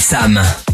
Sam.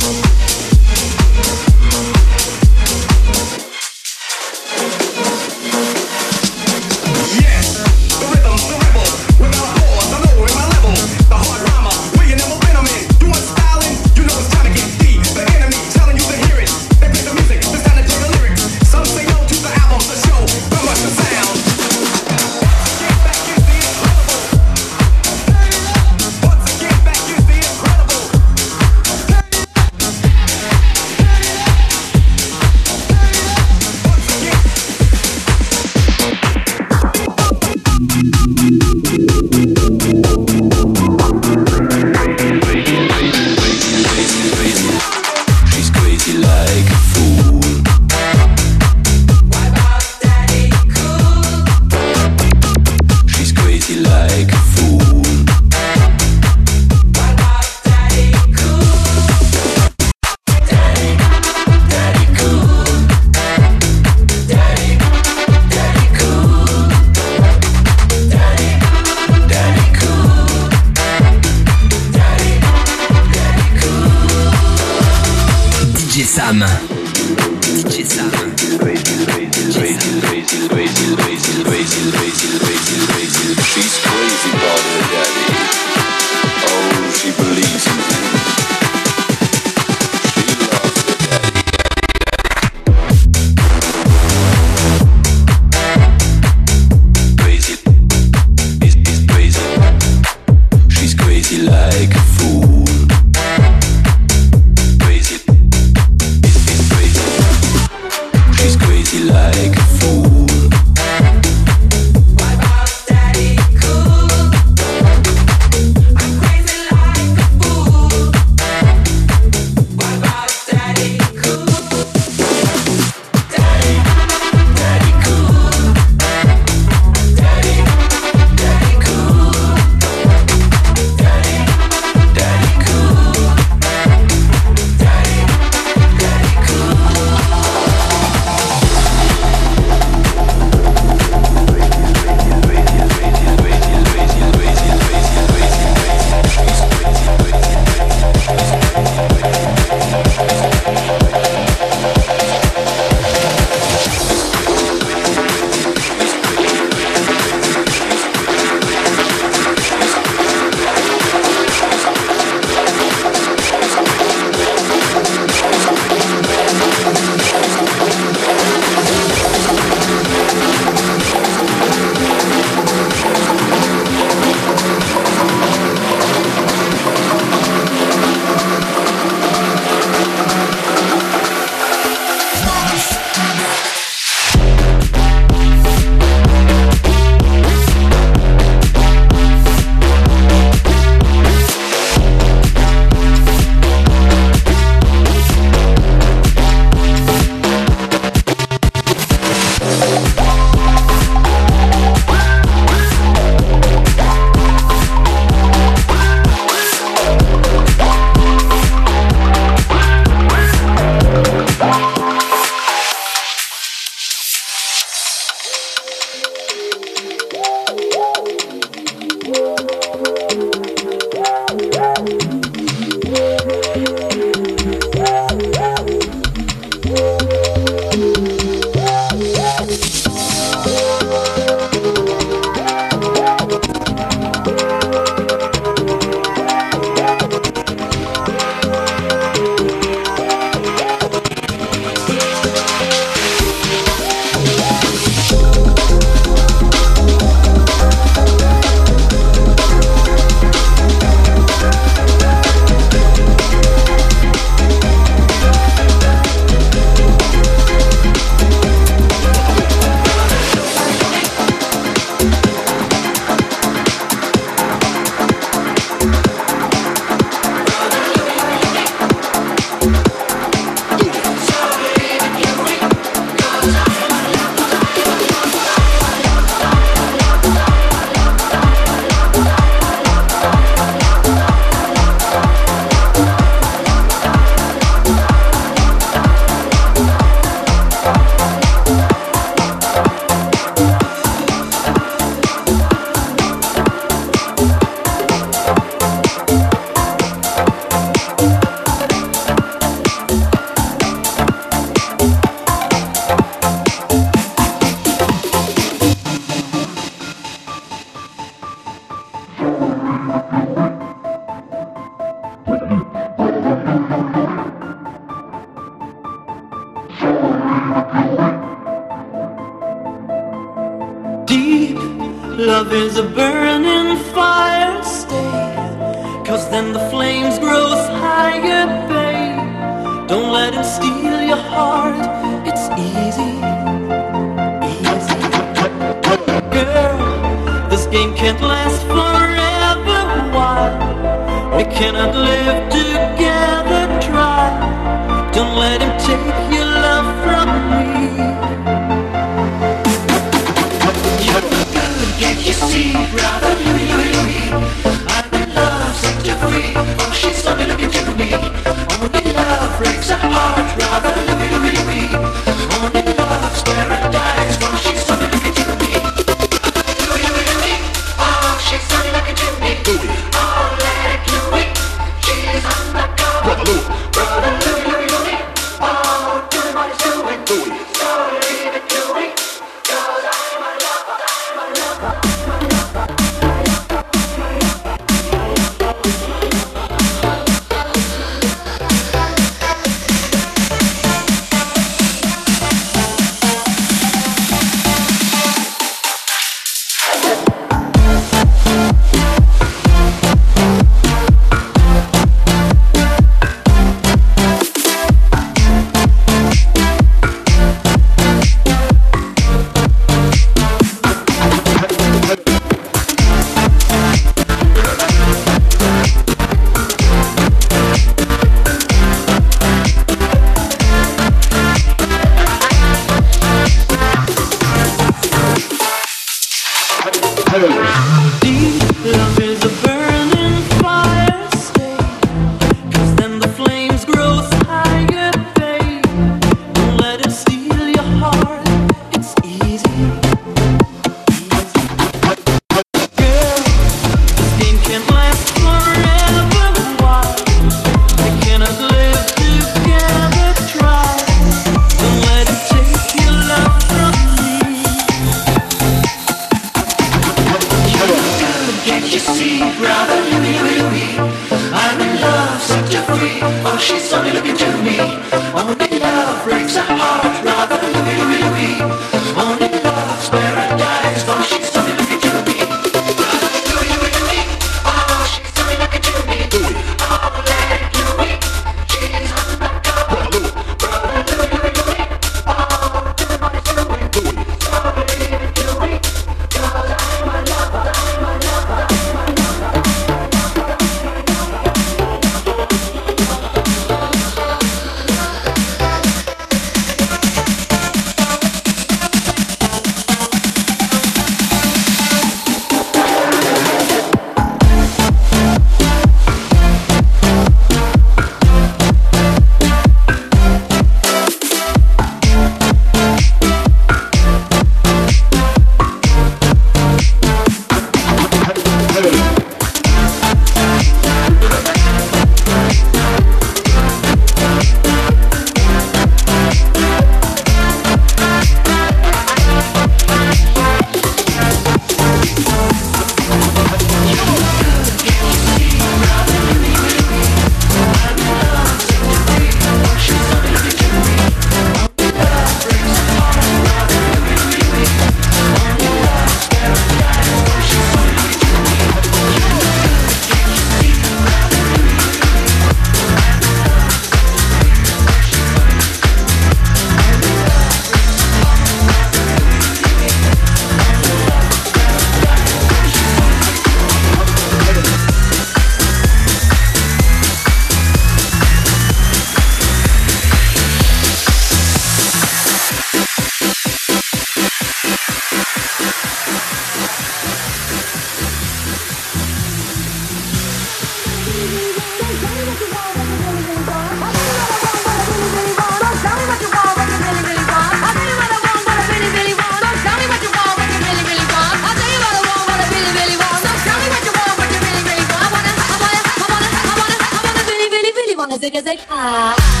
Zig zig ah. I